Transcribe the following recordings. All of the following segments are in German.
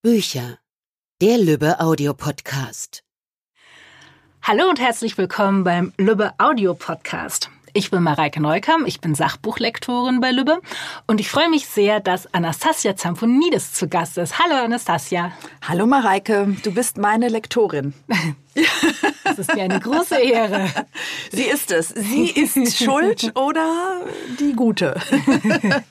Bücher. Der Lübbe Audio Podcast. Hallo und herzlich willkommen beim Lübbe Audio Podcast. Ich bin Mareike Neukam, ich bin Sachbuchlektorin bei Lübbe und ich freue mich sehr, dass Anastasia Zamponidis zu Gast ist. Hallo Anastasia. Hallo Mareike, du bist meine Lektorin. Das ist mir eine große Ehre. Sie ist es. Sie ist schuld oder die Gute.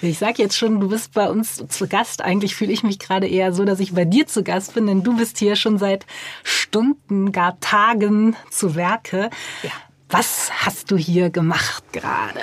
Ich sage jetzt schon, du bist bei uns zu Gast. Eigentlich fühle ich mich gerade eher so, dass ich bei dir zu Gast bin, denn du bist hier schon seit Stunden, gar Tagen zu Werke. Ja. Was hast du hier gemacht gerade?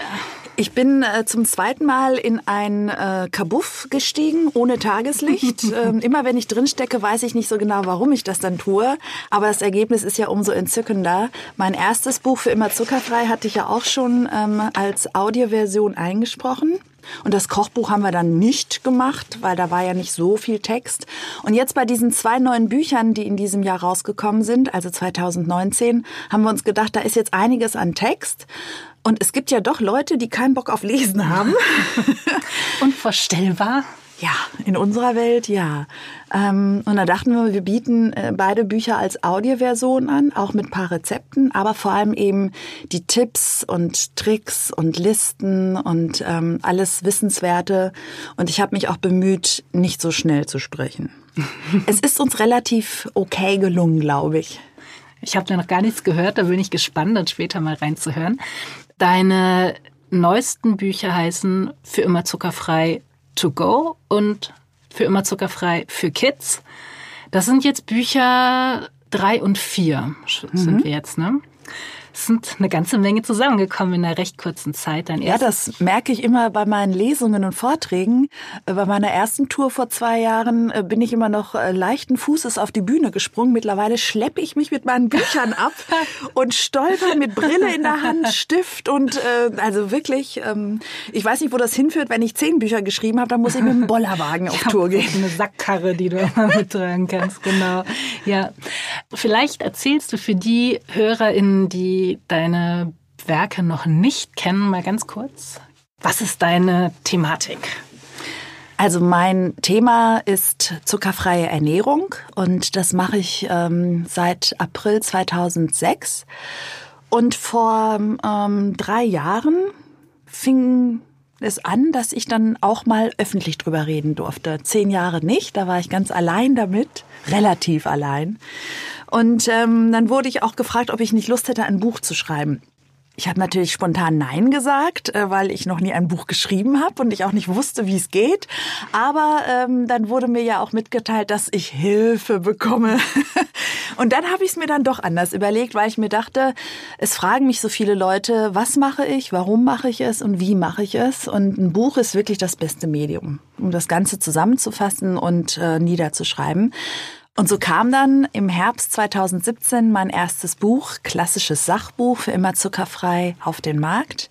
Ich bin äh, zum zweiten Mal in ein äh, Kabuff gestiegen, ohne Tageslicht. ähm, immer wenn ich drinstecke, weiß ich nicht so genau, warum ich das dann tue. Aber das Ergebnis ist ja umso entzückender. Mein erstes Buch für immer zuckerfrei hatte ich ja auch schon ähm, als Audioversion eingesprochen. Und das Kochbuch haben wir dann nicht gemacht, weil da war ja nicht so viel Text. Und jetzt bei diesen zwei neuen Büchern, die in diesem Jahr rausgekommen sind, also 2019, haben wir uns gedacht, da ist jetzt einiges an Text. Und es gibt ja doch Leute, die keinen Bock auf Lesen haben. Unvorstellbar. Ja, in unserer Welt ja. Ähm, und da dachten wir, wir bieten äh, beide Bücher als Audioversion an, auch mit paar Rezepten, aber vor allem eben die Tipps und Tricks und Listen und ähm, alles Wissenswerte. Und ich habe mich auch bemüht, nicht so schnell zu sprechen. es ist uns relativ okay gelungen, glaube ich. Ich habe da noch gar nichts gehört, da bin ich gespannt, dann später mal reinzuhören. Deine neuesten Bücher heißen Für immer zuckerfrei to go und Für immer zuckerfrei für Kids. Das sind jetzt Bücher drei und vier sind mhm. wir jetzt, ne? Es sind eine ganze Menge zusammengekommen in einer recht kurzen Zeit. Dein ja, das merke ich immer bei meinen Lesungen und Vorträgen. Äh, bei meiner ersten Tour vor zwei Jahren äh, bin ich immer noch äh, leichten Fußes auf die Bühne gesprungen. Mittlerweile schleppe ich mich mit meinen Büchern ab und stolper mit Brille in der Hand, Stift und äh, also wirklich, ähm, ich weiß nicht, wo das hinführt. Wenn ich zehn Bücher geschrieben habe, dann muss ich mit dem Bollerwagen auf Tour gehen. Eine Sackkarre, die du immer mittragen kannst, genau. Ja, vielleicht erzählst du für die HörerInnen, die deine Werke noch nicht kennen, mal ganz kurz. Was ist deine Thematik? Also mein Thema ist zuckerfreie Ernährung und das mache ich ähm, seit April 2006. Und vor ähm, drei Jahren fing es an, dass ich dann auch mal öffentlich drüber reden durfte. Zehn Jahre nicht, da war ich ganz allein damit, relativ allein. Und ähm, dann wurde ich auch gefragt, ob ich nicht Lust hätte, ein Buch zu schreiben. Ich habe natürlich spontan Nein gesagt, äh, weil ich noch nie ein Buch geschrieben habe und ich auch nicht wusste, wie es geht. Aber ähm, dann wurde mir ja auch mitgeteilt, dass ich Hilfe bekomme. und dann habe ich es mir dann doch anders überlegt, weil ich mir dachte, es fragen mich so viele Leute, was mache ich, warum mache ich es und wie mache ich es. Und ein Buch ist wirklich das beste Medium, um das Ganze zusammenzufassen und äh, niederzuschreiben. Und so kam dann im Herbst 2017 mein erstes Buch, klassisches Sachbuch für immer zuckerfrei auf den Markt.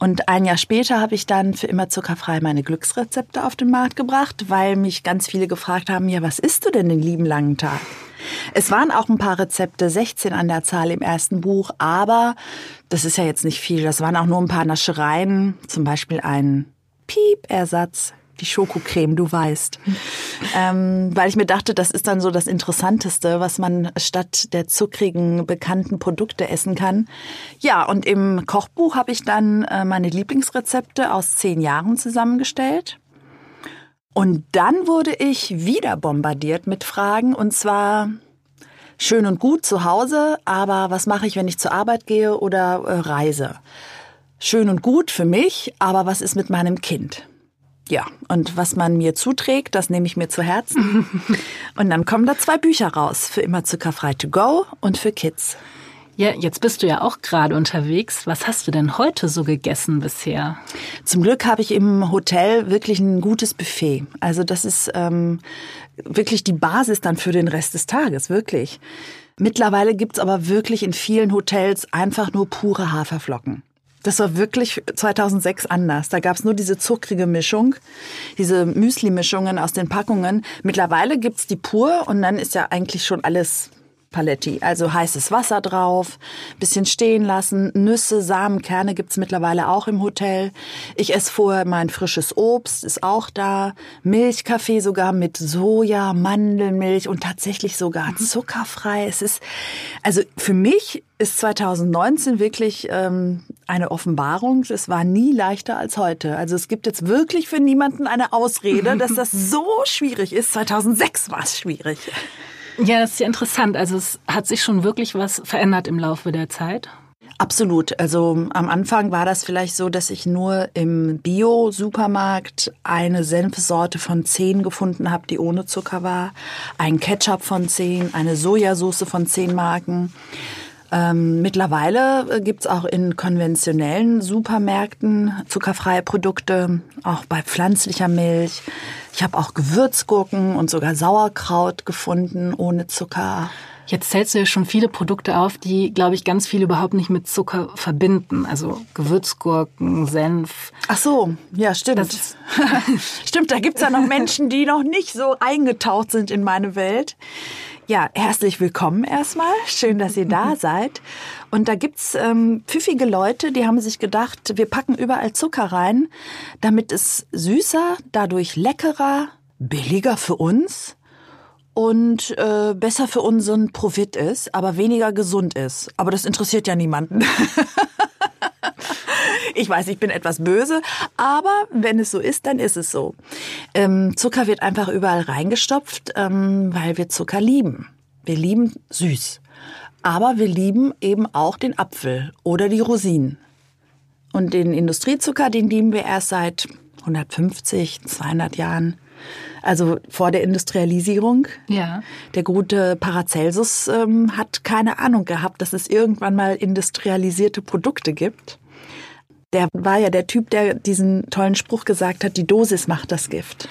Und ein Jahr später habe ich dann für immer zuckerfrei meine Glücksrezepte auf den Markt gebracht, weil mich ganz viele gefragt haben, ja, was isst du denn den lieben langen Tag? Es waren auch ein paar Rezepte, 16 an der Zahl im ersten Buch, aber das ist ja jetzt nicht viel. Das waren auch nur ein paar Naschereien, zum Beispiel ein Piep-Ersatz die Schokocreme, du weißt. ähm, weil ich mir dachte, das ist dann so das Interessanteste, was man statt der zuckrigen, bekannten Produkte essen kann. Ja, und im Kochbuch habe ich dann äh, meine Lieblingsrezepte aus zehn Jahren zusammengestellt. Und dann wurde ich wieder bombardiert mit Fragen, und zwar schön und gut zu Hause, aber was mache ich, wenn ich zur Arbeit gehe oder äh, reise? Schön und gut für mich, aber was ist mit meinem Kind? Ja, und was man mir zuträgt, das nehme ich mir zu Herzen. und dann kommen da zwei Bücher raus, für immer zuckerfrei to go und für Kids. Ja, jetzt bist du ja auch gerade unterwegs. Was hast du denn heute so gegessen bisher? Zum Glück habe ich im Hotel wirklich ein gutes Buffet. Also das ist ähm, wirklich die Basis dann für den Rest des Tages, wirklich. Mittlerweile gibt's aber wirklich in vielen Hotels einfach nur pure Haferflocken. Das war wirklich 2006 anders. Da gab's nur diese zuckrige Mischung, diese Müsli-Mischungen aus den Packungen. Mittlerweile gibt's die pur und dann ist ja eigentlich schon alles Paletti. Also heißes Wasser drauf, bisschen stehen lassen, Nüsse, Samen, Kerne gibt's mittlerweile auch im Hotel. Ich esse vorher mein frisches Obst, ist auch da. Milchkaffee sogar mit Soja, Mandelmilch und tatsächlich sogar zuckerfrei. Es ist, also für mich ist 2019 wirklich ähm, eine Offenbarung. Es war nie leichter als heute. Also es gibt jetzt wirklich für niemanden eine Ausrede, dass das so schwierig ist. 2006 war es schwierig. Ja, das ist ja interessant. Also es hat sich schon wirklich was verändert im Laufe der Zeit. Absolut. Also am Anfang war das vielleicht so, dass ich nur im Bio-Supermarkt eine Senfsorte von zehn gefunden habe, die ohne Zucker war, ein Ketchup von zehn, eine Sojasauce von zehn Marken. Ähm, mittlerweile äh, gibt's auch in konventionellen Supermärkten zuckerfreie Produkte, auch bei pflanzlicher Milch. Ich habe auch Gewürzgurken und sogar Sauerkraut gefunden ohne Zucker. Jetzt zählst du ja schon viele Produkte auf, die, glaube ich, ganz viele überhaupt nicht mit Zucker verbinden. Also Gewürzgurken, Senf. Ach so, ja, stimmt. stimmt, da gibt's ja noch Menschen, die noch nicht so eingetaucht sind in meine Welt. Ja, herzlich willkommen erstmal. Schön, dass ihr da seid. Und da gibt's ähm, pfiffige Leute, die haben sich gedacht, wir packen überall Zucker rein, damit es süßer, dadurch leckerer, billiger für uns und äh, besser für unseren Profit ist, aber weniger gesund ist. Aber das interessiert ja niemanden. Ich weiß, ich bin etwas böse, aber wenn es so ist, dann ist es so. Ähm, Zucker wird einfach überall reingestopft, ähm, weil wir Zucker lieben. Wir lieben süß. Aber wir lieben eben auch den Apfel oder die Rosinen. Und den Industriezucker, den lieben wir erst seit 150, 200 Jahren. Also vor der Industrialisierung. Ja. Der gute Paracelsus ähm, hat keine Ahnung gehabt, dass es irgendwann mal industrialisierte Produkte gibt. Der war ja der Typ, der diesen tollen Spruch gesagt hat, die Dosis macht das Gift.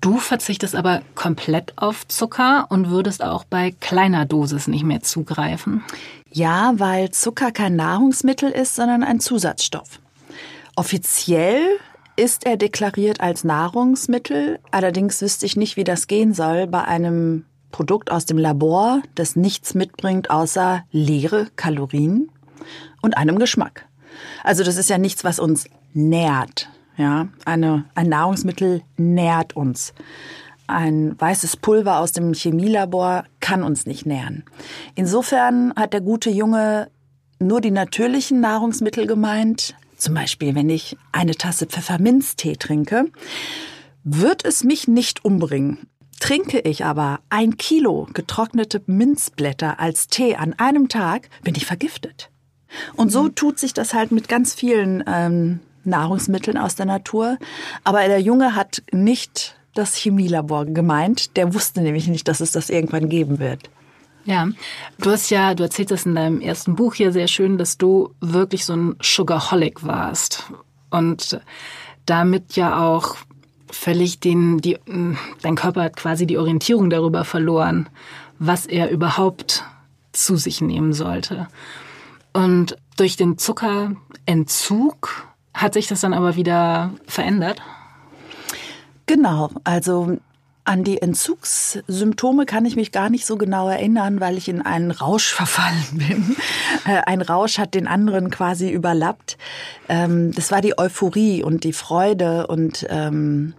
Du verzichtest aber komplett auf Zucker und würdest auch bei kleiner Dosis nicht mehr zugreifen. Ja, weil Zucker kein Nahrungsmittel ist, sondern ein Zusatzstoff. Offiziell ist er deklariert als Nahrungsmittel, allerdings wüsste ich nicht, wie das gehen soll bei einem Produkt aus dem Labor, das nichts mitbringt außer leere Kalorien und einem Geschmack. Also das ist ja nichts, was uns nährt. Ja, eine, ein Nahrungsmittel nährt uns. Ein weißes Pulver aus dem Chemielabor kann uns nicht nähren. Insofern hat der gute Junge nur die natürlichen Nahrungsmittel gemeint. Zum Beispiel, wenn ich eine Tasse Pfefferminztee trinke, wird es mich nicht umbringen. Trinke ich aber ein Kilo getrocknete Minzblätter als Tee an einem Tag, bin ich vergiftet. Und so tut sich das halt mit ganz vielen ähm, Nahrungsmitteln aus der Natur. Aber der Junge hat nicht das Chemielabor gemeint. Der wusste nämlich nicht, dass es das irgendwann geben wird. Ja, du hast ja, du erzählst das in deinem ersten Buch hier sehr schön, dass du wirklich so ein Sugarholic warst und damit ja auch völlig den, die, dein Körper hat quasi die Orientierung darüber verloren, was er überhaupt zu sich nehmen sollte. Und durch den Zuckerentzug hat sich das dann aber wieder verändert? Genau, also an die Entzugssymptome kann ich mich gar nicht so genau erinnern, weil ich in einen Rausch verfallen bin. Äh, ein Rausch hat den anderen quasi überlappt. Ähm, das war die Euphorie und die Freude und ähm,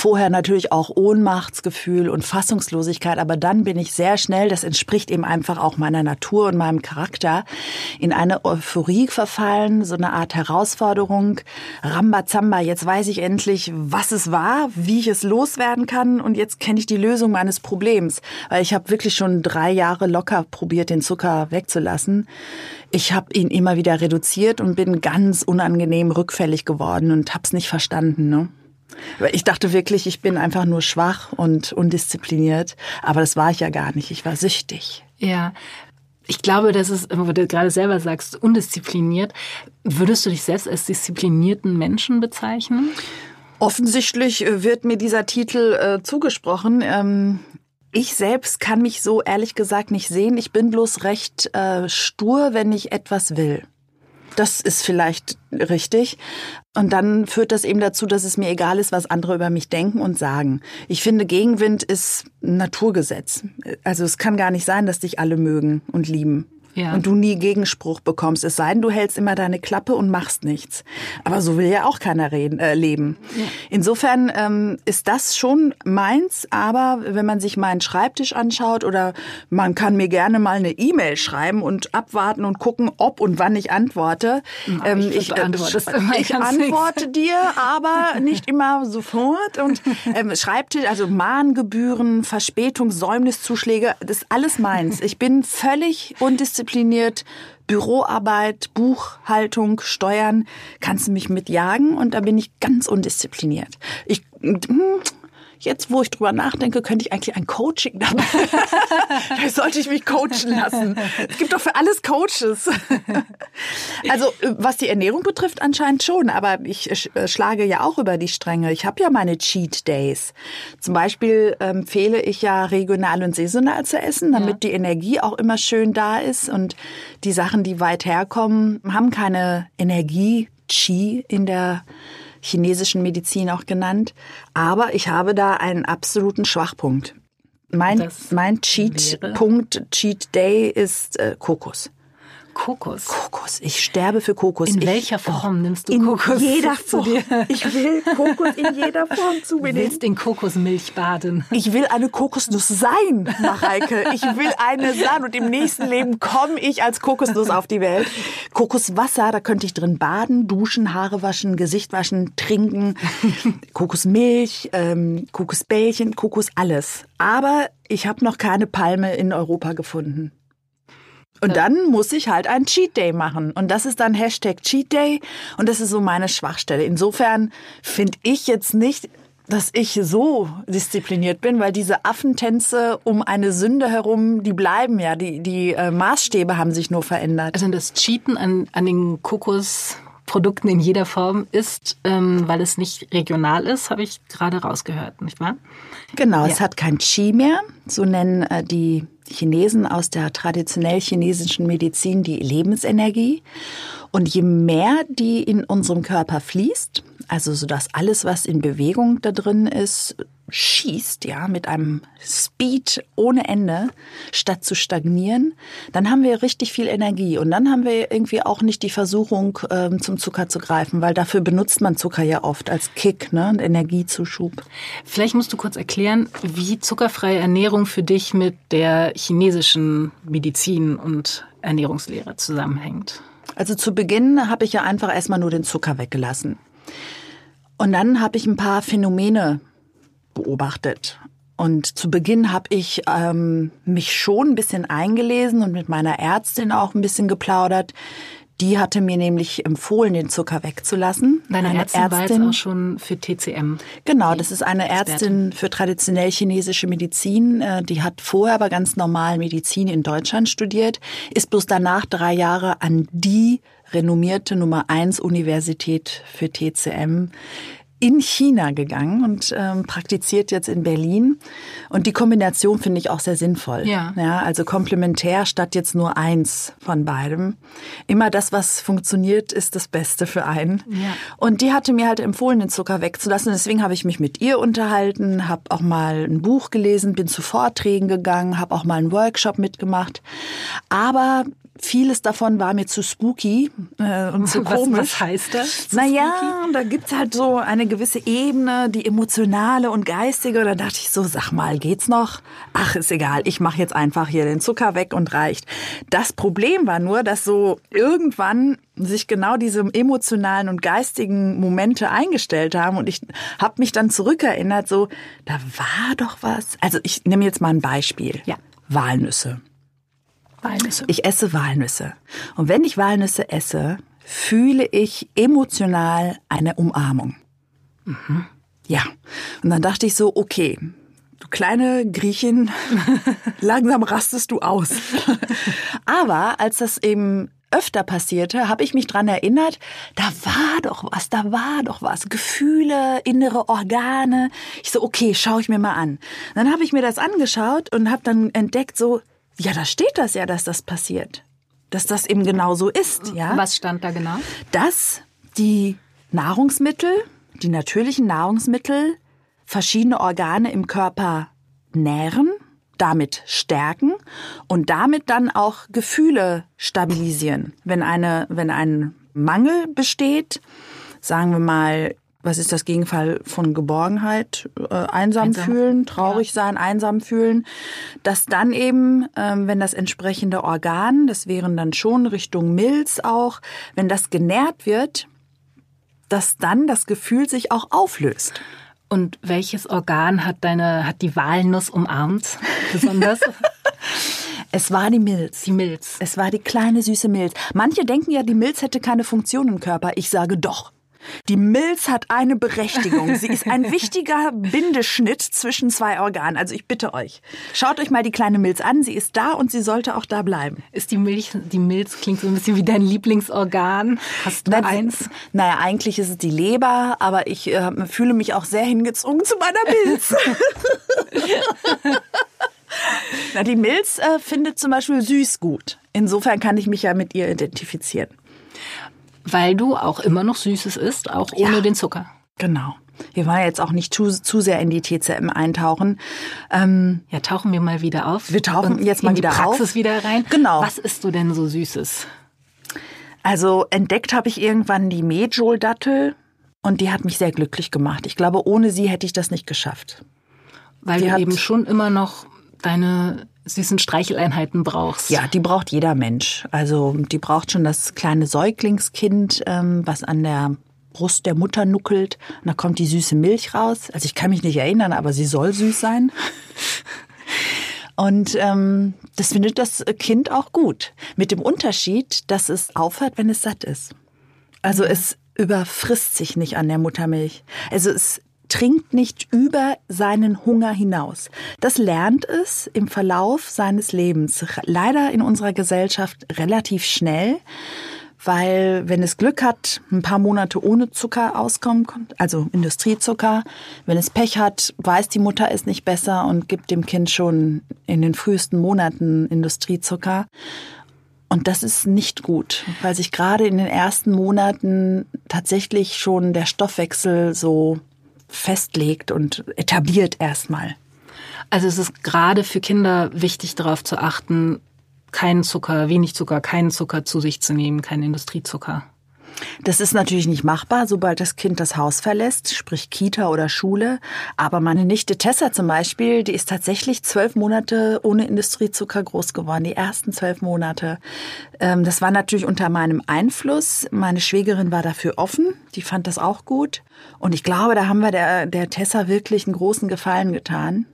Vorher natürlich auch Ohnmachtsgefühl und Fassungslosigkeit, aber dann bin ich sehr schnell, das entspricht eben einfach auch meiner Natur und meinem Charakter, in eine Euphorie verfallen, so eine Art Herausforderung. Rambazamba, jetzt weiß ich endlich, was es war, wie ich es loswerden kann und jetzt kenne ich die Lösung meines Problems, weil ich habe wirklich schon drei Jahre locker probiert, den Zucker wegzulassen. Ich habe ihn immer wieder reduziert und bin ganz unangenehm rückfällig geworden und habe es nicht verstanden. Ne? Ich dachte wirklich, ich bin einfach nur schwach und undiszipliniert. Aber das war ich ja gar nicht. Ich war süchtig. Ja. Ich glaube, das ist, wo du gerade selber sagst, undiszipliniert. Würdest du dich selbst als disziplinierten Menschen bezeichnen? Offensichtlich äh, wird mir dieser Titel äh, zugesprochen. Ähm, ich selbst kann mich so ehrlich gesagt nicht sehen. Ich bin bloß recht äh, stur, wenn ich etwas will Das ist vielleicht richtig. Und dann führt das eben dazu, dass es mir egal ist, was andere über mich denken und sagen. Ich finde, Gegenwind ist ein Naturgesetz. Also es kann gar nicht sein, dass dich alle mögen und lieben ja. und du nie Gegenspruch bekommst. Es sei denn, du hältst immer deine Klappe und machst nichts. Aber so will ja auch keiner reden, äh, leben. Ja. Insofern ähm, ist das schon meins. Aber wenn man sich meinen Schreibtisch anschaut oder man kann mir gerne mal eine E-Mail schreiben und abwarten und gucken, ob und wann ich antworte. Ja, ähm, ich, ich, äh, ich antworte nichts. dir, aber nicht immer sofort. Und ähm, Schreibtisch, also Mahngebühren, Verspätung, Säumniszuschläge, das ist alles meins. Ich bin völlig undiszipliniert diszipliniert. Büroarbeit, Buchhaltung, Steuern, kannst du mich mitjagen und da bin ich ganz undiszipliniert. Ich, hm, jetzt, wo ich drüber nachdenke, könnte ich eigentlich ein Coaching dabei. Vielleicht sollte ich mich coachen lassen. Es gibt doch für alles Coaches. also, was die Ernährung betrifft, anscheinend schon. Aber ich äh, schlage ja auch über die Stränge. Ich habe ja meine Cheat Days. Zum Beispiel empfehle ich ja regional und saisonal zu essen, damit ja. die Energie auch immer schön da ist. Und die Sachen, die weit herkommen, haben keine Energie. Chi in der chinesischen Medizin auch genannt. Aber ich habe da einen absoluten Schwachpunkt. Mein, mein Cheat-Punkt, Cheat Day ist äh, Kokos. Kokos. Kokos. Ich sterbe für Kokos. In ich, welcher Form nimmst du in Kokos? In jeder Form. Ich will Kokos in jeder Form zu mir nehmen. willst in Kokosmilch baden. Ich will eine Kokosnuss sein, Mareike. Ich will eine sein und im nächsten Leben komme ich als Kokosnuss auf die Welt. Kokoswasser, da könnte ich drin baden, duschen, Haare waschen, Gesicht waschen, trinken. Kokosmilch, ähm, Kokosbällchen, Kokos, alles. Aber ich habe noch keine Palme in Europa gefunden. Und dann muss ich halt einen Cheat Day machen. Und das ist dann Hashtag Cheat Day. Und das ist so meine Schwachstelle. Insofern finde ich jetzt nicht, dass ich so diszipliniert bin, weil diese Affentänze um eine Sünde herum, die bleiben ja. Die, die äh, Maßstäbe haben sich nur verändert. Also das Cheaten an, an den Kokosprodukten in jeder Form ist, ähm, weil es nicht regional ist, habe ich gerade rausgehört, nicht wahr? Genau, ja. es hat kein Chi mehr. So nennen äh, die Chinesen aus der traditionell chinesischen Medizin die Lebensenergie. Und je mehr die in unserem Körper fließt, also so dass alles, was in Bewegung da drin ist, schießt, ja, mit einem Speed ohne Ende, statt zu stagnieren, dann haben wir richtig viel Energie. Und dann haben wir irgendwie auch nicht die Versuchung, ähm, zum Zucker zu greifen, weil dafür benutzt man Zucker ja oft als Kick, ne, Energiezuschub. Vielleicht musst du kurz erklären, wie zuckerfreie Ernährung für dich mit der chinesischen Medizin und Ernährungslehre zusammenhängt. Also zu Beginn habe ich ja einfach erstmal nur den Zucker weggelassen. Und dann habe ich ein paar Phänomene beobachtet. Und zu Beginn habe ich ähm, mich schon ein bisschen eingelesen und mit meiner Ärztin auch ein bisschen geplaudert. Die hatte mir nämlich empfohlen, den Zucker wegzulassen. Deine eine Ärztin, Ärztin war jetzt auch schon für TCM. Genau, das ist eine Ärztin für traditionell chinesische Medizin. Äh, die hat vorher aber ganz normal Medizin in Deutschland studiert, ist bloß danach drei Jahre an die renommierte Nummer eins Universität für TCM in China gegangen und ähm, praktiziert jetzt in Berlin. Und die Kombination finde ich auch sehr sinnvoll. Ja. ja. Also komplementär statt jetzt nur eins von beidem. Immer das, was funktioniert, ist das Beste für einen. Ja. Und die hatte mir halt empfohlen, den Zucker wegzulassen. Deswegen habe ich mich mit ihr unterhalten, habe auch mal ein Buch gelesen, bin zu Vorträgen gegangen, habe auch mal einen Workshop mitgemacht. Aber Vieles davon war mir zu spooky äh, und zu komisch. Was heißt das? Naja, da gibt's halt so eine gewisse Ebene, die emotionale und geistige. Und da dachte ich so, sag mal, geht's noch? Ach, ist egal, ich mache jetzt einfach hier den Zucker weg und reicht. Das Problem war nur, dass so irgendwann sich genau diese emotionalen und geistigen Momente eingestellt haben. Und ich habe mich dann zurückerinnert, so, da war doch was. Also ich nehme jetzt mal ein Beispiel. Ja. Walnüsse. Walnüsse. Ich esse Walnüsse. Und wenn ich Walnüsse esse, fühle ich emotional eine Umarmung. Mhm. Ja. Und dann dachte ich so, okay, du kleine Griechin, langsam rastest du aus. Aber als das eben öfter passierte, habe ich mich dran erinnert, da war doch was, da war doch was. Gefühle, innere Organe. Ich so, okay, schaue ich mir mal an. Dann habe ich mir das angeschaut und habe dann entdeckt, so, ja, da steht das ja, dass das passiert. dass das eben genau so ist. Ja? Was stand da genau? Dass die Nahrungsmittel, die natürlichen Nahrungsmittel, verschiedene Organe im Körper nähren, damit stärken und damit dann auch Gefühle stabilisieren. Wenn eine, wenn ein Mangel besteht, sagen wir mal, was ist das Gegenfall von Geborgenheit? Äh, einsam, einsam, fühlen, traurig ja. sein, einsam fühlen. Dass dann eben, ähm, wenn das entsprechende Organ, das wären dann schon Richtung Milz auch, wenn das genährt wird, dass dann das Gefühl sich auch auflöst. Und welches Organ hat deine, hat die Walnuss umarmt besonders? Es war die Milz. Die Milz. Es war die kleine süße Milz. Manche denken ja, die Milz hätte keine Funktion im Körper. Ich sage doch. Die Milz hat eine Berechtigung. Sie ist ein wichtiger Bindeschnitt zwischen zwei Organen. Also ich bitte euch, schaut euch mal die kleine Milz an. Sie ist da und sie sollte auch da bleiben. Ist die Milch, die Milz klingt so ein bisschen wie dein Lieblingsorgan. Hast du Na, eins? Naja, eigentlich ist es die Leber, aber ich äh, fühle mich auch sehr hingezogen zu meiner Milz. Na, die Milz äh, findet zum Beispiel süß gut. Insofern kann ich mich ja mit ihr identifizieren. Weil du auch immer noch Süßes isst, auch ohne ja, den Zucker. Genau. Wir wollen jetzt auch nicht zu, zu sehr in die TCM eintauchen. Ähm, ja, tauchen wir mal wieder auf. Wir tauchen jetzt mal wieder auf. in die Praxis wieder rein. Genau. Was isst du denn so Süßes? Also entdeckt habe ich irgendwann die Medjool-Dattel und die hat mich sehr glücklich gemacht. Ich glaube, ohne sie hätte ich das nicht geschafft. Weil die du eben schon immer noch deine süßen Streicheleinheiten brauchst. Ja, die braucht jeder Mensch. Also die braucht schon das kleine Säuglingskind, ähm, was an der Brust der Mutter nuckelt. Und da kommt die süße Milch raus. Also ich kann mich nicht erinnern, aber sie soll süß sein. Und ähm, das findet das Kind auch gut. Mit dem Unterschied, dass es aufhört, wenn es satt ist. Also es überfrisst sich nicht an der Muttermilch. Also es trinkt nicht über seinen Hunger hinaus. Das lernt es im Verlauf seines Lebens. Leider in unserer Gesellschaft relativ schnell weil wenn es Glück hat, ein paar Monate ohne Zucker auskommen also Industriezucker, wenn es Pech hat, weiß die Mutter es nicht besser und gibt dem Kind schon in den frühesten Monaten Industriezucker. Und das ist nicht gut, weil sich gerade in den ersten Monaten tatsächlich schon der Stoffwechsel so festlegt und etabliert erstmal. Also es ist gerade für Kinder wichtig darauf zu achten, keinen Zucker, wenig Zucker, keinen Zucker zu sich zu nehmen, keinen Industriezucker. Das ist natürlich nicht machbar, sobald das Kind das Haus verlässt, sprich Kita oder Schule. Aber meine Nichte Tessa zum Beispiel, die ist tatsächlich zwölf Monate ohne Industriezucker groß geworden, die ersten zwölf Monate. Ähm, das war natürlich unter meinem Einfluss. Meine Schwägerin war dafür offen, die fand das auch gut. Und ich glaube, da haben wir der, der Tessa wirklich einen großen Gefallen getan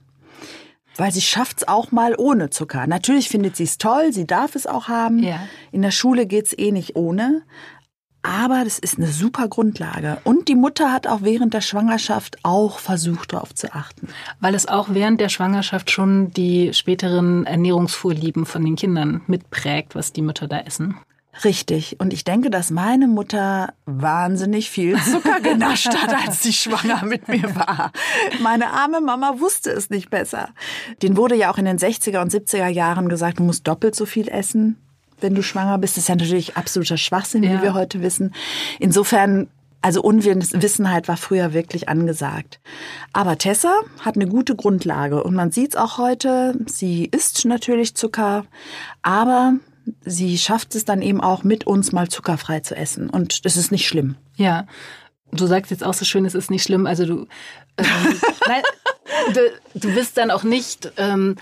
weil sie schafft's auch mal ohne Zucker. Natürlich findet sie es toll, sie darf es auch haben. Ja. In der Schule geht's eh nicht ohne. Aber das ist eine super Grundlage. Und die Mutter hat auch während der Schwangerschaft auch versucht, darauf zu achten. Weil es auch während der Schwangerschaft schon die späteren Ernährungsvorlieben von den Kindern mitprägt, was die Mütter da essen. Richtig. Und ich denke, dass meine Mutter wahnsinnig viel Zucker genascht hat, als sie schwanger mit mir war. Meine arme Mama wusste es nicht besser. Den wurde ja auch in den 60er und 70er Jahren gesagt, du musst doppelt so viel essen wenn du schwanger bist. Ist ja natürlich absoluter Schwachsinn, ja. wie wir heute wissen. Insofern also Unwissenheit war früher wirklich angesagt. Aber Tessa hat eine gute Grundlage und man sieht es auch heute. Sie isst natürlich Zucker, aber sie schafft es dann eben auch mit uns mal zuckerfrei zu essen und das ist nicht schlimm. Ja. Du sagst jetzt auch so schön, es ist nicht schlimm. Also du, ähm, nein, du, du bist dann auch nicht ähm,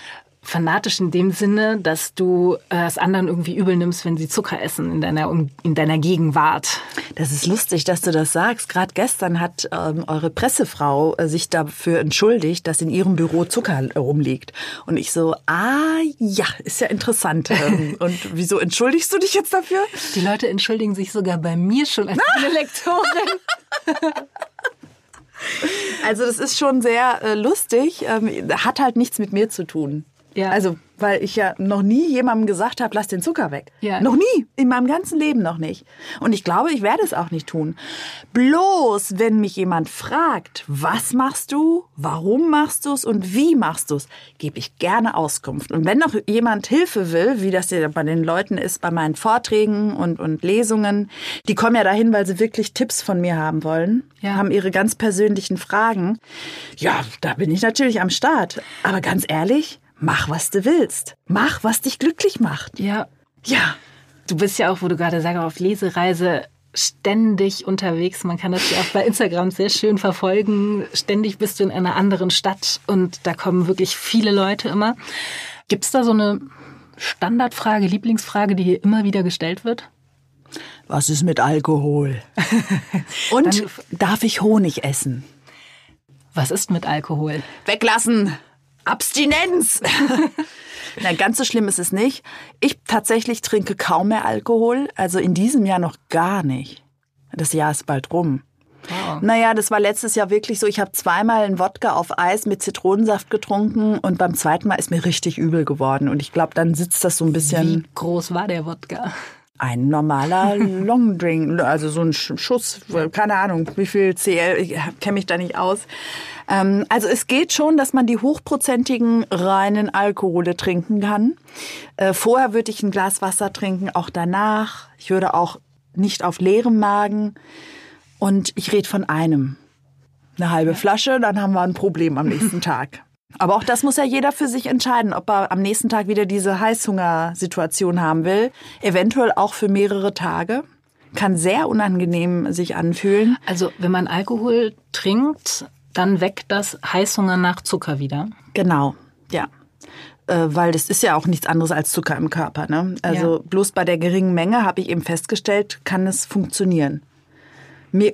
fanatisch in dem Sinne, dass du äh, es anderen irgendwie übel nimmst, wenn sie Zucker essen in deiner, in deiner Gegenwart. Das ist lustig, dass du das sagst. Gerade gestern hat ähm, eure Pressefrau äh, sich dafür entschuldigt, dass in ihrem Büro Zucker rumliegt. Und ich so, ah ja, ist ja interessant. Ähm, und wieso entschuldigst du dich jetzt dafür? Die Leute entschuldigen sich sogar bei mir schon als eine Lektorin. Also das ist schon sehr äh, lustig, ähm, hat halt nichts mit mir zu tun. Ja. Also, weil ich ja noch nie jemandem gesagt habe, lass den Zucker weg. Ja. Noch nie. In meinem ganzen Leben noch nicht. Und ich glaube, ich werde es auch nicht tun. Bloß, wenn mich jemand fragt, was machst du, warum machst du es und wie machst du es, gebe ich gerne Auskunft. Und wenn noch jemand Hilfe will, wie das ja bei den Leuten ist, bei meinen Vorträgen und, und Lesungen, die kommen ja dahin, weil sie wirklich Tipps von mir haben wollen, Ja. haben ihre ganz persönlichen Fragen. Ja, da bin ich natürlich am Start. Aber ganz ehrlich, mach, was du willst. Mach, was dich glücklich macht. Ja, Ja. Du bist ja auch, wo du gerade sagst, auf Lesereise ständig unterwegs. Man kann das ja auch bei Instagram sehr schön verfolgen. Ständig bist du in einer anderen Stadt und da kommen wirklich viele Leute immer. Gibt es da so eine Standardfrage, Lieblingsfrage, die hier immer wieder gestellt wird? Was ist mit Alkohol? Und darf ich Honig essen? Was ist mit Alkohol? Weglassen. Abstinenz. Na, ganz so schlimm ist es nicht. Ich tatsächlich trinke kaum mehr Alkohol, also in diesem Jahr noch gar nicht. Das Jahr ist bald rum. Wow. Naja, das war letztes Jahr wirklich so. Ich habe zweimal einen Wodka auf Eis mit Zitronensaft getrunken und beim zweiten Mal ist mir richtig übel geworden. Und ich glaube, dann sitzt das so ein bisschen Wie groß war der Wodka? Ein normaler Longdrink, also so ein Sch- Schuss, keine Ahnung, wie viel CL, ich kenne mich da nicht aus. Ähm, also es geht schon, dass man die hochprozentigen reinen Alkohole trinken kann. Äh, vorher würde ich ein Glas Wasser trinken, auch danach. Ich würde auch nicht auf leerem Magen. Und ich rede von einem. Eine halbe Flasche, dann haben wir ein Problem am nächsten Tag. Aber auch das muss ja jeder für sich entscheiden, ob er am nächsten Tag wieder diese Heißhungersituation haben will. Eventuell auch für mehrere Tage. Kann sehr unangenehm sich anfühlen. Also, wenn man Alkohol trinkt, dann weckt das Heißhunger nach Zucker wieder. Genau, ja. Äh, weil das ist ja auch nichts anderes als Zucker im Körper. Ne? Also Ja. bloß bei der geringen Menge habe ich eben festgestellt, kann es funktionieren.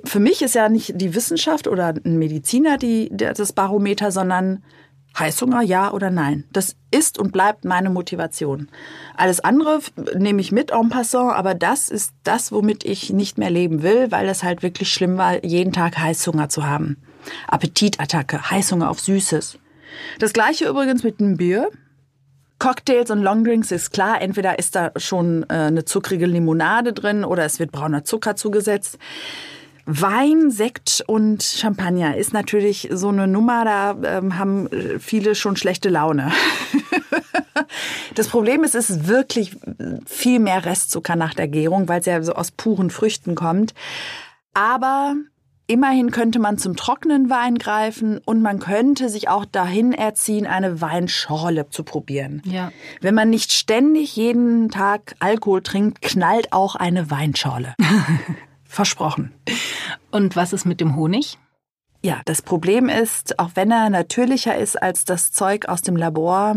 Für mich ist ja nicht die Wissenschaft oder ein Mediziner die, das Barometer, sondern Heißhunger, ja oder nein. Das ist und bleibt meine Motivation. Alles andere nehme ich mit en passant, aber das ist das, womit ich nicht mehr leben will, weil das halt wirklich schlimm war, jeden Tag Heißhunger zu haben. Appetitattacke, Heißhunger auf Süßes. Das gleiche übrigens mit dem Bier. Cocktails und Longdrinks ist klar, entweder ist da schon äh, eine zuckrige Limonade drin oder es wird brauner Zucker zugesetzt. Wein, Sekt und Champagner ist natürlich so eine Nummer, da ähm, haben äh, viele schon schlechte Laune. das Problem ist, es ist wirklich viel mehr Restzucker nach der Gärung, weil es ja so aus puren Früchten kommt. Aber immerhin könnte man zum trockenen Wein greifen und man könnte sich auch dahin erziehen, eine Weinschorle zu probieren. Ja. Wenn man nicht ständig jeden Tag Alkohol trinkt, knallt auch eine Weinschorle. Versprochen. Und was ist mit dem Honig? Ja, das Problem ist, auch wenn er natürlicher ist als das Zeug aus dem Labor,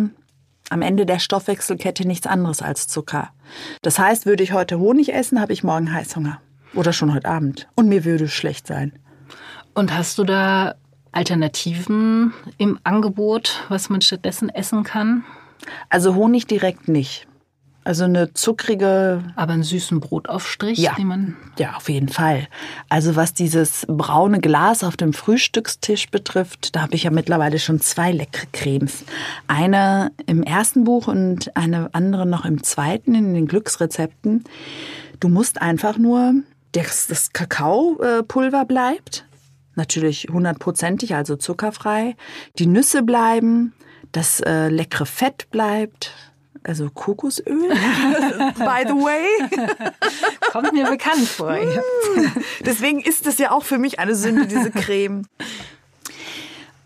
am Ende der Stoffwechselkette nichts anderes als Zucker. Das heißt, würde ich heute Honig essen, habe ich morgen Heißhunger. Oder schon heute Abend. Und mir würde schlecht sein. Und hast du da Alternativen im Angebot, was man stattdessen essen kann? Also Honig direkt nicht. Also eine zuckrige Aber einen süßen Brotaufstrich, Ja. den man. Ja, auf jeden Fall. Also was dieses braune Glas auf dem Frühstückstisch betrifft, da habe ich ja mittlerweile schon zwei leckere Cremes. Eine im ersten Buch und eine andere noch im zweiten in den Glücksrezepten. Du musst einfach nur, das, das Kakaopulver bleibt, natürlich hundertprozentig, also zuckerfrei. Die Nüsse bleiben, das äh, leckere Fett bleibt, also Kokosöl, by the way. Kommt mir bekannt vor. Ja. Deswegen ist es ja auch für mich eine Sünde, diese Creme.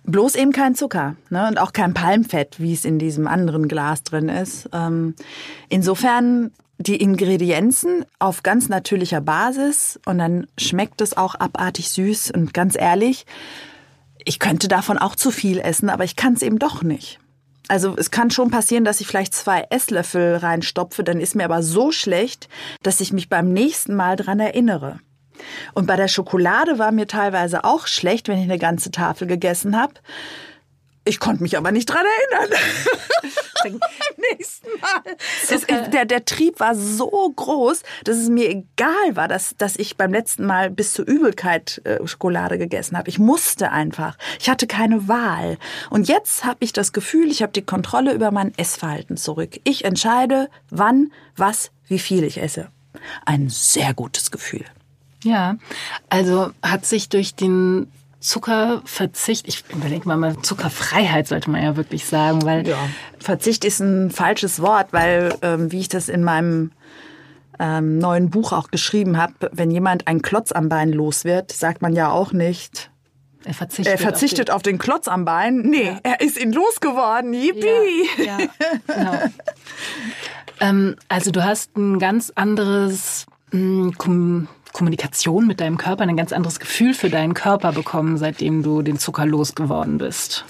Bloß eben kein Zucker ne? und auch kein Palmfett, wie es in diesem anderen Glas drin ist. Ähm, insofern die Ingredienzen auf ganz natürlicher Basis und dann schmeckt es auch abartig süß und ganz ehrlich, ich könnte davon auch zu viel essen, aber ich kann es eben doch nicht. Also es kann schon passieren, dass ich vielleicht zwei Esslöffel reinstopfe, dann ist mir aber so schlecht, dass ich mich beim nächsten Mal dran erinnere. Und bei der Schokolade war mir teilweise auch schlecht, wenn ich eine ganze Tafel gegessen habe. Ich konnte mich aber nicht dran erinnern. nächsten Mal. Es, der, der Trieb war so groß, dass es mir egal war, dass, dass ich beim letzten Mal bis zur Übelkeit äh, Schokolade gegessen habe. Ich musste einfach. Ich hatte keine Wahl. Und jetzt habe ich das Gefühl, ich habe die Kontrolle über mein Essverhalten zurück. Ich entscheide, wann, was, wie viel ich esse. Ein sehr gutes Gefühl. Ja, also hat sich durch den Zuckerverzicht, ich überlege mal, mal, Zuckerfreiheit sollte man ja wirklich sagen, weil. Ja. Verzicht ist ein falsches Wort, weil, ähm, wie ich das in meinem ähm, neuen Buch auch geschrieben habe, wenn jemand ein Klotz am Bein los wird, sagt man ja auch nicht. Er verzichtet, er verzichtet auf, den, auf, den, Klotz am Bein. Nee, ja. er ist ihn losgeworden. Yippie! Ja, ja genau. ähm, also du hast ein ganz anderes mh, hm, Kommunikation mit deinem Körper, ein ganz anderes Gefühl für deinen Körper bekommen, seitdem du den Zucker losgeworden bist.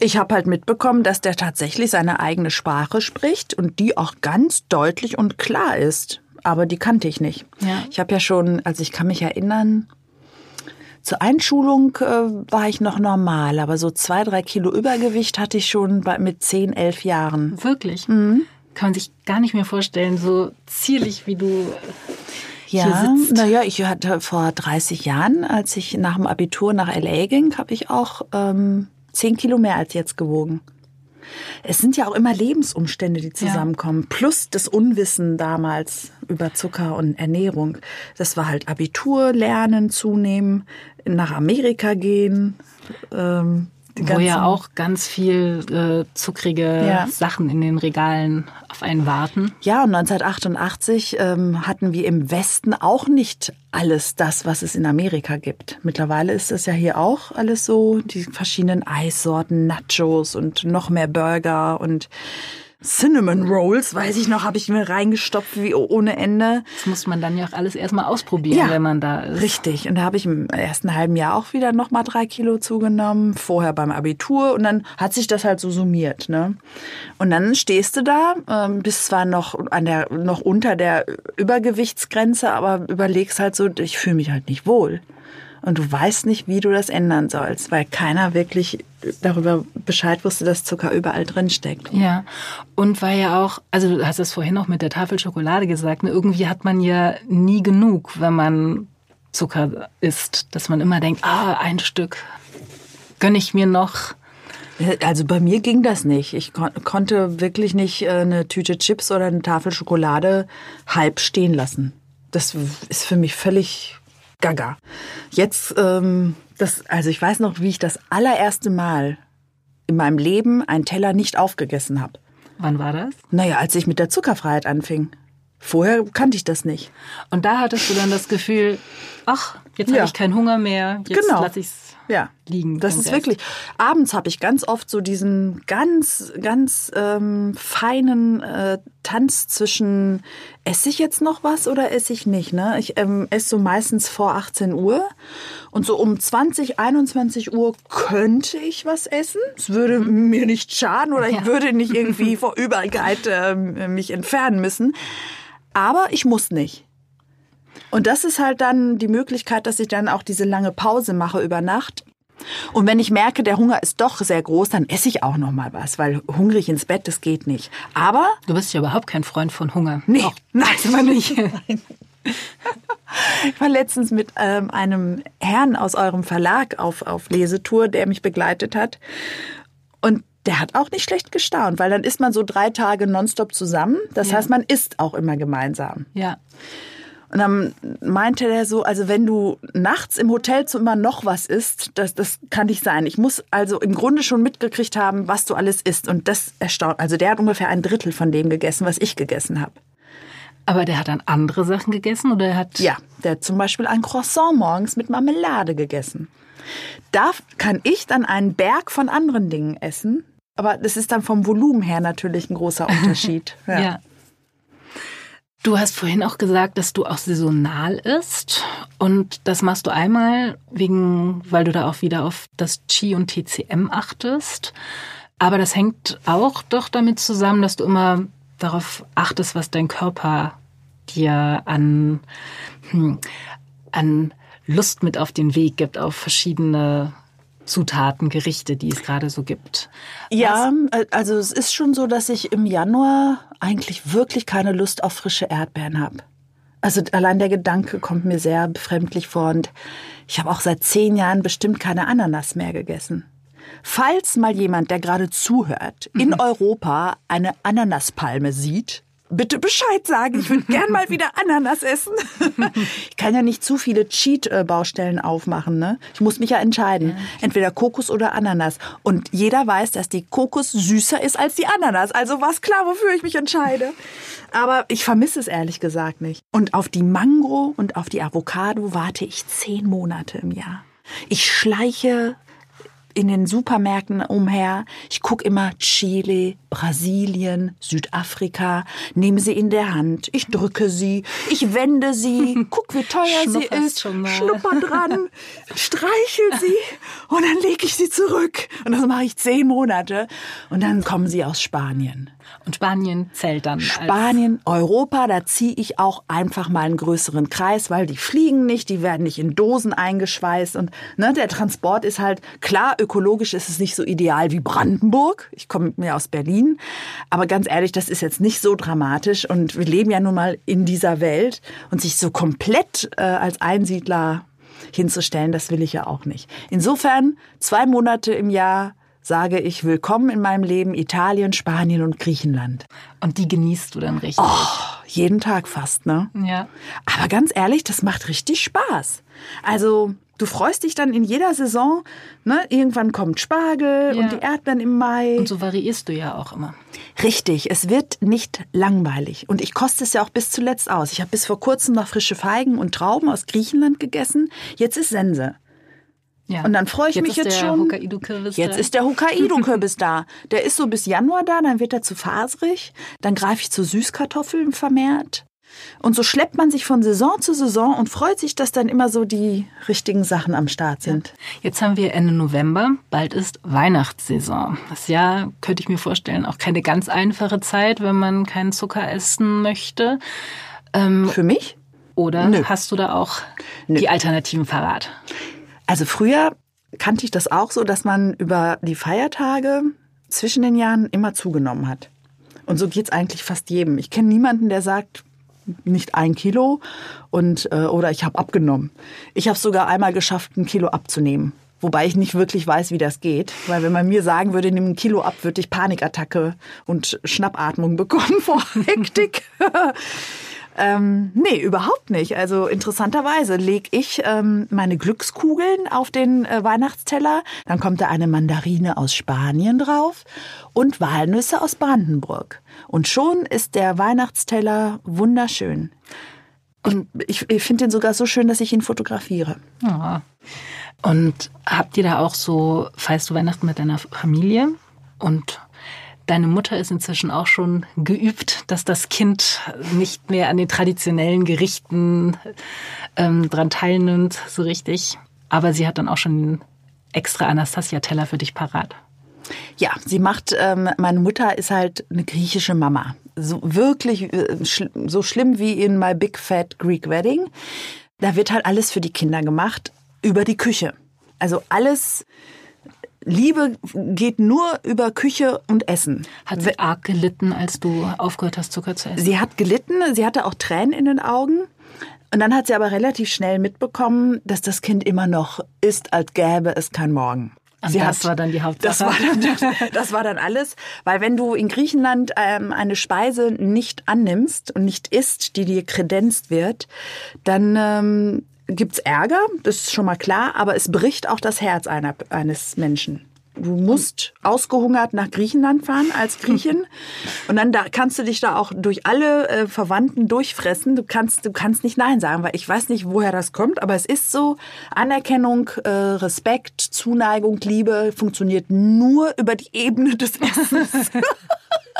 Ich habe halt mitbekommen, dass der tatsächlich seine eigene Sprache spricht und die auch ganz deutlich und klar ist. Aber die kannte ich nicht. Ja. Ich habe ja schon, also ich kann mich erinnern, zur Einschulung äh, war ich noch normal, aber so zwei, drei Kilo Übergewicht hatte ich schon bei, mit zehn, elf Jahren. Wirklich? Mhm. Kann man sich gar nicht mehr vorstellen, so zierlich wie du ja, naja, ich hatte vor 30 Jahren, als ich nach dem Abitur nach LA ging, habe ich auch ähm, 10 Kilo mehr als jetzt gewogen. Es sind ja auch immer Lebensumstände, die zusammenkommen, ja. plus das Unwissen damals über Zucker und Ernährung. Das war halt Abitur lernen, zunehmen, nach Amerika gehen, ähm, wo ja auch ganz viel äh, zuckrige ja. Sachen in den Regalen auf einen warten. Ja, und 1988 ähm, hatten wir im Westen auch nicht alles das, was es in Amerika gibt. Mittlerweile ist das ja hier auch alles so, die verschiedenen Eissorten, Nachos und noch mehr Burger und Cinnamon Rolls, weiß ich noch, habe ich mir reingestopft wie ohne Ende. Das muss man dann ja auch alles erstmal ausprobieren, ja, wenn man da ist. Richtig. Und da habe ich im ersten halben Jahr auch wieder nochmal drei Kilo zugenommen, vorher beim Abitur. Und dann hat sich das halt so summiert. Ne? Und dann stehst du da, ähm, bist zwar noch an der, noch unter der Übergewichtsgrenze, aber überlegst halt so, ich fühle mich halt nicht wohl und du weißt nicht, wie du das ändern sollst, weil keiner wirklich darüber Bescheid wusste, dass Zucker überall drin steckt. Ja, und weil ja auch, also du hast es vorhin auch mit der Tafel Schokolade gesagt, ne, irgendwie hat man ja nie genug, wenn man Zucker isst, dass man immer denkt, ah, ein Stück gönne ich mir noch. Also bei mir ging das nicht. Ich kon konnte wirklich nicht äh, eine Tüte Chips oder eine Tafel Schokolade halb stehen lassen. Das ist für mich völlig gaga. Jetzt, ähm, das, also ich weiß noch, wie ich das allererste Mal in meinem Leben einen Teller nicht aufgegessen habe. Wann war das? Naja, als ich mit der Zuckerfreiheit anfing. Vorher kannte ich das nicht. Und da hattest du dann das Gefühl, ach, jetzt ja. habe ich keinen Hunger mehr, jetzt genau. lasse ich es ja, liegen. Das ist wirklich. Abends habe ich ganz oft so diesen ganz, ganz ähm, feinen äh, Tanz zwischen esse ich jetzt noch was oder esse ich nicht. Ne? Ich ähm, esse so meistens vor 18 Uhr und so um 20, 21 Uhr könnte ich was essen. Es würde mhm. mir nicht schaden oder ja. ich würde nicht irgendwie vor Übelkeit äh, mich entfernen müssen. Aber ich muss nicht. Und das ist halt dann die Möglichkeit, dass ich dann auch diese lange Pause mache über Nacht. Und wenn ich merke, der Hunger ist doch sehr groß, dann esse ich auch noch mal was, weil hungrig ins Bett, das geht nicht. Aber du bist ja überhaupt kein Freund von Hunger. Nee, nein, man nicht. Ich war letztens mit ähm, einem Herrn aus eurem Verlag auf, auf Lesetour, der mich begleitet hat. Und der hat auch nicht schlecht gestaunt, weil dann isst man so drei Tage nonstop zusammen. Das ja. heißt, man isst auch immer gemeinsam. Ja. Und dann meinte der so, also wenn du nachts im Hotelzimmer noch was isst, das, das kann nicht sein. Ich muss also im Grunde schon mitgekriegt haben, was du alles isst. Und das erstaunt. Also der hat ungefähr ein Drittel von dem gegessen, was ich gegessen habe. Aber der hat dann andere Sachen gegessen oder er hat. Ja, der hat zum Beispiel ein Croissant morgens mit Marmelade gegessen. Da kann ich dann einen Berg von anderen Dingen essen. Aber das ist dann vom Volumen her natürlich ein großer Unterschied. ja. ja. Du hast vorhin auch gesagt, dass du auch saisonal isst. Und das machst du einmal wegen, weil du da auch wieder auf das Qi und TCM achtest. Aber das hängt auch doch damit zusammen, dass du immer darauf achtest, was dein Körper dir an, hm, an Lust mit auf den Weg gibt, auf verschiedene Zutaten, Gerichte, die es gerade so gibt. Ja, Was? also es ist schon so, dass ich im Januar eigentlich wirklich keine Lust auf frische Erdbeeren habe. Also allein der Gedanke kommt mir sehr befremdlich vor und ich habe auch seit zehn Jahren bestimmt keine Ananas mehr gegessen. Falls mal jemand, der gerade zuhört, in mhm. Europa eine Ananaspalme sieht, bitte Bescheid sagen. Ich würde gern mal wieder Ananas essen. ich kann ja nicht zu viele Cheat-Baustellen aufmachen. Ne? Ich muss mich ja entscheiden. Entweder Kokos oder Ananas. Und jeder weiß, dass die Kokos süßer ist als die Ananas. Also war es klar, wofür ich mich entscheide. Aber ich vermisse es ehrlich gesagt nicht. Und auf die Mango und auf die Avocado warte ich zehn Monate im Jahr. Ich schleiche in den Supermärkten umher. Ich gucke immer Chile, Brasilien, Südafrika, nehme sie in der Hand, ich drücke sie, ich wende sie, guck, wie teuer sie ist, schnupper dran, streichel sie. Und dann lege ich sie zurück. Und das mache ich zehn Monate. Und dann kommen sie aus Spanien. Und Spanien zählt dann. Spanien, Europa, da ziehe ich auch einfach mal einen größeren Kreis, weil die fliegen nicht, die werden nicht in Dosen eingeschweißt. Und ne, der Transport ist halt klar, ökologisch ist es nicht so ideal wie Brandenburg. Ich komme mit mir aus Berlin, aber ganz ehrlich, das ist jetzt nicht so dramatisch und wir leben ja nun mal in dieser Welt und sich so komplett äh, als Einsiedler hinzustellen, das will ich ja auch nicht. Insofern zwei Monate im Jahr sage ich willkommen in meinem Leben Italien, Spanien und Griechenland. Und die genießt du dann richtig? Oh, jeden Tag fast, ne? Ja. Aber ganz ehrlich, das macht richtig Spaß. Also, du freust dich dann in jeder Saison, ne? Irgendwann kommt Spargel ja. und die Erdbeeren im Mai. Und so variierst du ja auch immer. Richtig, es wird nicht langweilig. Und ich koste es ja auch bis zuletzt aus. Ich habe bis vor kurzem noch frische Feigen und Trauben aus Griechenland gegessen. Jetzt ist Sense. Ja. Und dann freue ich jetzt mich jetzt schon. Jetzt ist der Hokkaido-Kürbis da. Der ist so bis Januar da, dann wird er zu faserig. Dann greife ich zu Süßkartoffeln vermehrt. Und so schleppt man sich von Saison zu Saison und freut sich, dass dann immer so die richtigen Sachen am Start sind. Jetzt haben wir Ende November, bald ist Weihnachtssaison. Das Jahr könnte ich mir vorstellen, auch keine ganz einfache Zeit, wenn man keinen Zucker essen möchte. Ähm, Für mich? Oder Nö. hast du da auch Nö. die Alternativen parat? Also früher kannte ich das auch so, dass man über die Feiertage zwischen den Jahren immer zugenommen hat. Und so geht's eigentlich fast jedem. Ich kenne niemanden, der sagt, nicht ein Kilo und äh, oder ich habe abgenommen. Ich habe sogar einmal geschafft, ein Kilo abzunehmen. Wobei ich nicht wirklich weiß, wie das geht. Weil wenn man mir sagen würde, nimm ein Kilo ab, würde ich Panikattacke und Schnappatmung bekommen vor Hektik. Ähm, nee, überhaupt nicht. Also interessanterweise lege ich ähm, meine Glückskugeln auf den äh, Weihnachtsteller. Dann kommt da eine Mandarine aus Spanien drauf und Walnüsse aus Brandenburg. Und schon ist der Weihnachtsteller wunderschön. Und ich, ich finde den sogar so schön, dass ich ihn fotografiere. Ja. Und habt ihr da auch so, feierst du Weihnachten mit deiner Familie? Und Deine Mutter ist inzwischen auch schon geübt, dass das Kind nicht mehr an den traditionellen Gerichten ähm, dran teilnimmt, so richtig. Aber sie hat dann auch schon extra Anastasia-Teller für dich parat. Ja, sie macht, ähm, meine Mutter ist halt eine griechische Mama. So wirklich äh, sch so schlimm wie in My Big Fat Greek Wedding. Da wird halt alles für die Kinder gemacht über die Küche. Also alles Liebe geht nur über Küche und Essen. Hat sie arg gelitten, als du aufgehört hast, Zucker zu essen? Sie hat gelitten, sie hatte auch Tränen in den Augen. Und dann hat sie aber relativ schnell mitbekommen, dass das Kind immer noch ist, als gäbe es kein Morgen. Und sie das hat, war dann die Hauptsache. Das war dann, das war dann alles, weil wenn du in Griechenland ähm, eine Speise nicht annimmst und nicht isst, die dir kredenzt wird, dann ähm, gibt's Ärger, das ist schon mal klar, aber es bricht auch das Herz einer, eines Menschen. Du musst ausgehungert nach Griechenland fahren als Griechin und dann da kannst du dich da auch durch alle äh, Verwandten durchfressen. Du kannst du kannst nicht nein sagen, weil ich weiß nicht, woher das kommt, aber es ist so Anerkennung, äh, Respekt, Zuneigung, Liebe funktioniert nur über die Ebene des Essens.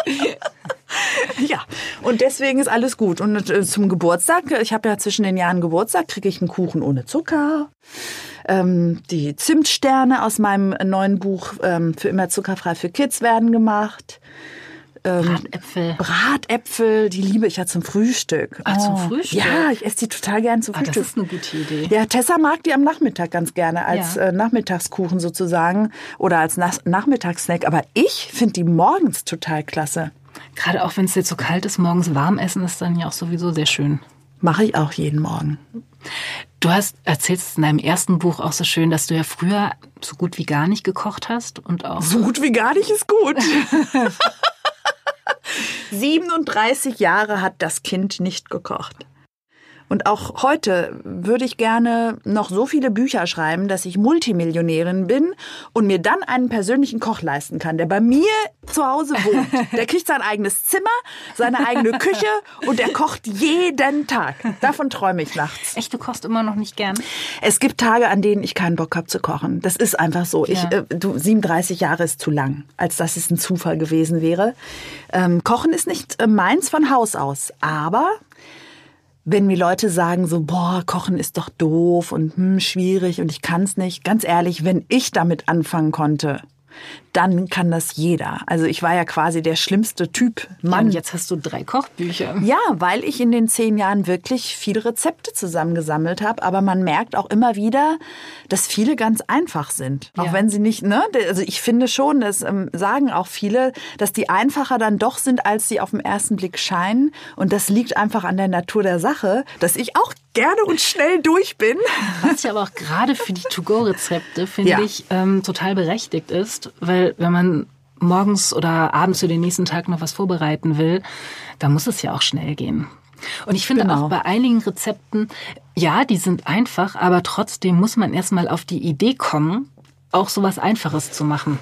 ja, und deswegen ist alles gut. Und äh, zum Geburtstag, ich habe ja zwischen den Jahren Geburtstag, kriege ich einen Kuchen ohne Zucker. Ähm, die Zimtsterne aus meinem neuen Buch ähm, für immer zuckerfrei für Kids werden gemacht. ähm, Bratäpfel. Bratäpfel, die liebe ich ja zum Frühstück. Ah, zum Frühstück? Ja, ich esse die total gern zum Ah, das Frühstück. ist eine gute Idee. Ja, Tessa mag die am Nachmittag ganz gerne als Ja. äh, Nachmittagskuchen sozusagen oder als Nas Nachmittagssnack. Aber ich finde die morgens total klasse. Gerade auch wenn es jetzt so kalt ist, morgens warm essen ist dann ja auch sowieso sehr schön. Mache ich auch jeden Morgen. Du hast erzählst in deinem ersten Buch auch so schön, dass du ja früher so gut wie gar nicht gekocht hast und auch So gut wie gar nicht ist gut. 37 Jahre hat das Kind nicht gekocht. Und auch heute würde ich gerne noch so viele Bücher schreiben, dass ich Multimillionärin bin und mir dann einen persönlichen Koch leisten kann, der bei mir zu Hause wohnt. Der kriegt sein eigenes Zimmer, seine eigene Küche und der kocht jeden Tag. Davon träume ich nachts. Echt, du kochst immer noch nicht gern? Es gibt Tage, an denen ich keinen Bock habe zu kochen. Das ist einfach so. Ich, Ja. äh, du, 37 Jahre ist zu lang, als dass es ein Zufall gewesen wäre. Ähm, Kochen ist nicht äh, meins von Haus aus. Aber wenn mir Leute sagen so, boah, Kochen ist doch doof und hm, schwierig und ich kann's nicht, ganz ehrlich, wenn ich damit anfangen konnte, dann kann das jeder. Also ich war ja quasi der schlimmste Typ Mann, Mann. jetzt hast du drei Kochbücher. Ja, weil ich in den zehn Jahren wirklich viele Rezepte zusammengesammelt habe. Aber man merkt auch immer wieder, dass viele ganz einfach sind. Auch Ja. wenn sie nicht, ne? Also ich finde schon, das ähm, sagen auch viele, dass die einfacher dann doch sind, als sie auf den ersten Blick scheinen. Und das liegt einfach an der Natur der Sache, dass ich auch gerne und schnell durch bin. Was ja aber auch gerade für die To-Go-Rezepte, finde Ja. ich, ähm, total berechtigt ist, weil wenn man morgens oder abends für den nächsten Tag noch was vorbereiten will, dann muss es ja auch schnell gehen. Und ich finde Genau. auch bei einigen Rezepten, ja, die sind einfach, aber trotzdem muss man erstmal auf die Idee kommen, auch sowas Einfaches zu machen.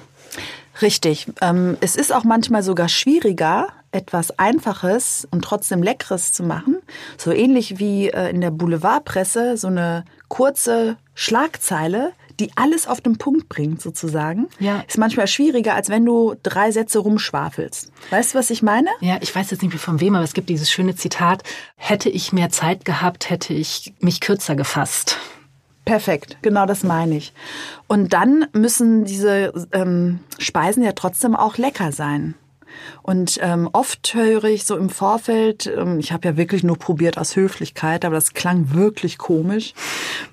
Richtig. Ähm, es ist auch manchmal sogar schwieriger, etwas Einfaches und trotzdem Leckeres zu machen. So ähnlich wie äh, in der Boulevardpresse so eine kurze Schlagzeile, die alles auf den Punkt bringt, sozusagen. Ja. Ist manchmal schwieriger, als wenn du drei Sätze rumschwafelst. Weißt du, was ich meine? Ja, ich weiß jetzt nicht mehr von wem, aber es gibt dieses schöne Zitat, hätte ich mehr Zeit gehabt, hätte ich mich kürzer gefasst. Perfekt, genau das meine ich. Und dann müssen diese ähm, Speisen ja trotzdem auch lecker sein. Und ähm, oft höre ich so im Vorfeld, ähm, ich habe ja wirklich nur probiert aus Höflichkeit, aber das klang wirklich komisch,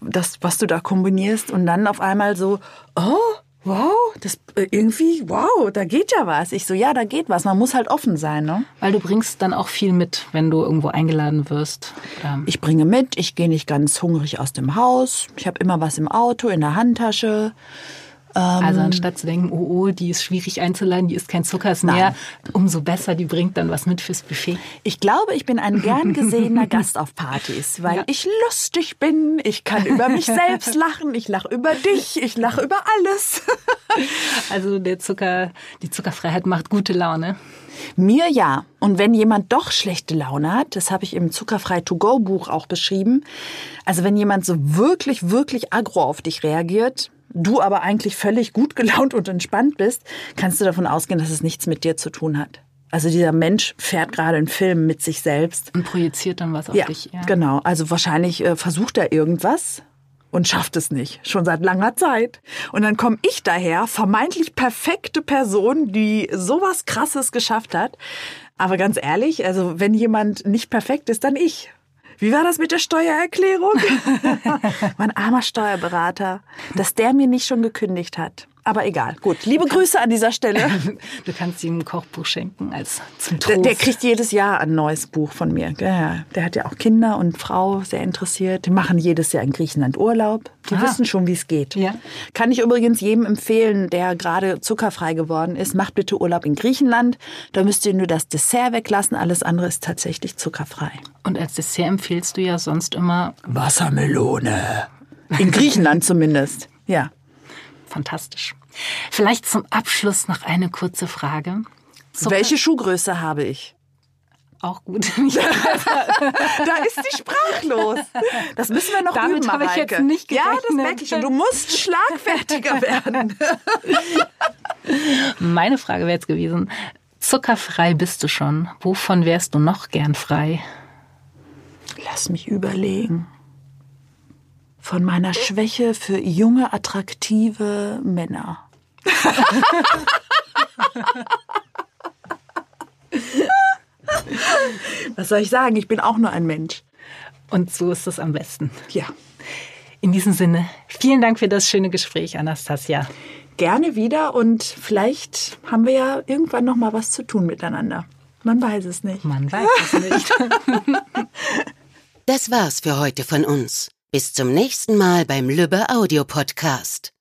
das, was du da kombinierst. Und dann auf einmal so, oh, wow, das äh, irgendwie, wow, da geht ja was. Ich so, ja, da geht was. Man muss halt offen sein, ne? Weil du bringst dann auch viel mit, wenn du irgendwo eingeladen wirst. Oder Ich bringe mit, ich gehe nicht ganz hungrig aus dem Haus. Ich habe immer was im Auto, in der Handtasche. Also anstatt zu denken, oh, oh, die ist schwierig einzuladen, die ist kein Zucker, ist mehr, umso besser, die bringt dann was mit fürs Buffet. Ich glaube, ich bin ein gern gesehener Gast auf Partys, weil Ja. ich lustig bin, ich kann über mich selbst lachen, ich lache über dich, ich lache über alles. Also der Zucker, die Zuckerfreiheit macht gute Laune. Mir ja. Und wenn jemand doch schlechte Laune hat, das habe ich im Zuckerfrei To Go Buch auch beschrieben. Also wenn jemand so wirklich, wirklich aggro auf dich reagiert, du aber eigentlich völlig gut gelaunt und entspannt bist, kannst du davon ausgehen, dass es nichts mit dir zu tun hat. Also dieser Mensch fährt gerade einen Film mit sich selbst. Und projiziert dann was auf Ja, dich. Ja. genau. Also wahrscheinlich äh, versucht er irgendwas und schafft es nicht, schon seit langer Zeit. Und dann komme ich daher, vermeintlich perfekte Person, die sowas Krasses geschafft hat. Aber ganz ehrlich, also wenn jemand nicht perfekt ist, dann ich. Wie war das mit der Steuererklärung? mein armer Steuerberater, dass der mir nicht schon gekündigt hat. Aber egal. Gut, liebe Grüße an dieser Stelle. Du kannst ihm ein Kochbuch schenken als zum Der, Trost. der kriegt jedes Jahr ein neues Buch von mir. Der hat ja auch Kinder und Frau, sehr interessiert. Die machen jedes Jahr in Griechenland Urlaub. Die Ah. wissen schon, wie es geht. Ja. Kann ich übrigens jedem empfehlen, der gerade zuckerfrei geworden ist. Macht bitte Urlaub in Griechenland. Da müsst ihr nur das Dessert weglassen. Alles andere ist tatsächlich zuckerfrei. Und als Dessert empfiehlst du ja sonst immer Wassermelone. In Griechenland zumindest. Ja. Fantastisch. Vielleicht zum Abschluss noch eine kurze Frage. Zucker- Welche Schuhgröße habe ich? Auch gut. Da ist sie sprachlos. Das müssen wir noch Damit üben, habe ich jetzt nicht Ja, das gerechnet. merke ich schon. Du musst schlagfertiger werden. Meine Frage wäre jetzt gewesen, zuckerfrei bist du schon. Wovon wärst du noch gern frei? Lass mich überlegen. Von meiner Schwäche für junge, attraktive Männer. Was soll ich sagen? Ich bin auch nur ein Mensch. Und so ist es am besten. Ja. In diesem Sinne, vielen Dank für das schöne Gespräch, Anastasia. Gerne wieder und vielleicht haben wir ja irgendwann noch mal was zu tun miteinander. Man weiß es nicht. Man weiß es nicht. Das war's für heute von uns. Bis zum nächsten Mal beim Lübbe Audio Podcast.